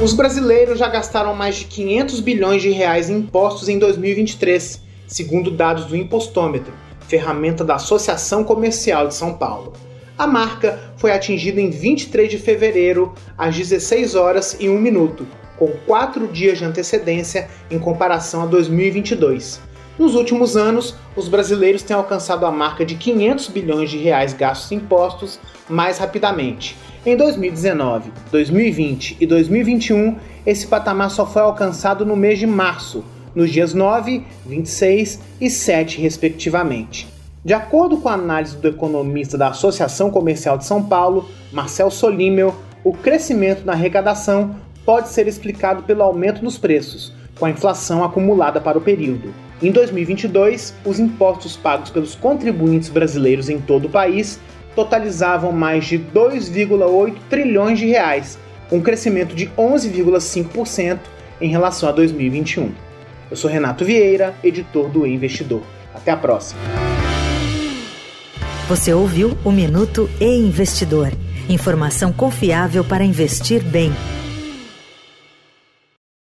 Os brasileiros já gastaram mais de 500 bilhões de reais em impostos em 2023, segundo dados do Impostômetro, ferramenta da Associação Comercial de São Paulo. A marca foi atingida em 23 de fevereiro, às 16 horas e 1 minuto, com quatro dias de antecedência em comparação a 2022. Nos últimos anos, os brasileiros têm alcançado a marca de 500 bilhões de reais gastos em impostos mais rapidamente. Em 2019, 2020 e 2021, esse patamar só foi alcançado no mês de março, nos dias 9, 26 e 7, respectivamente. De acordo com a análise do economista da Associação Comercial de São Paulo, Marcel Solímel, o crescimento na arrecadação pode ser explicado pelo aumento nos preços, com a inflação acumulada para o período. Em 2022, os impostos pagos pelos contribuintes brasileiros em todo o país totalizavam mais de 2,8 trilhões de reais, um crescimento de 11,5% em relação a 2021. Eu sou Renato Vieira, editor do e Investidor. Até a próxima. Você ouviu o Minuto e Investidor. Informação confiável para investir bem.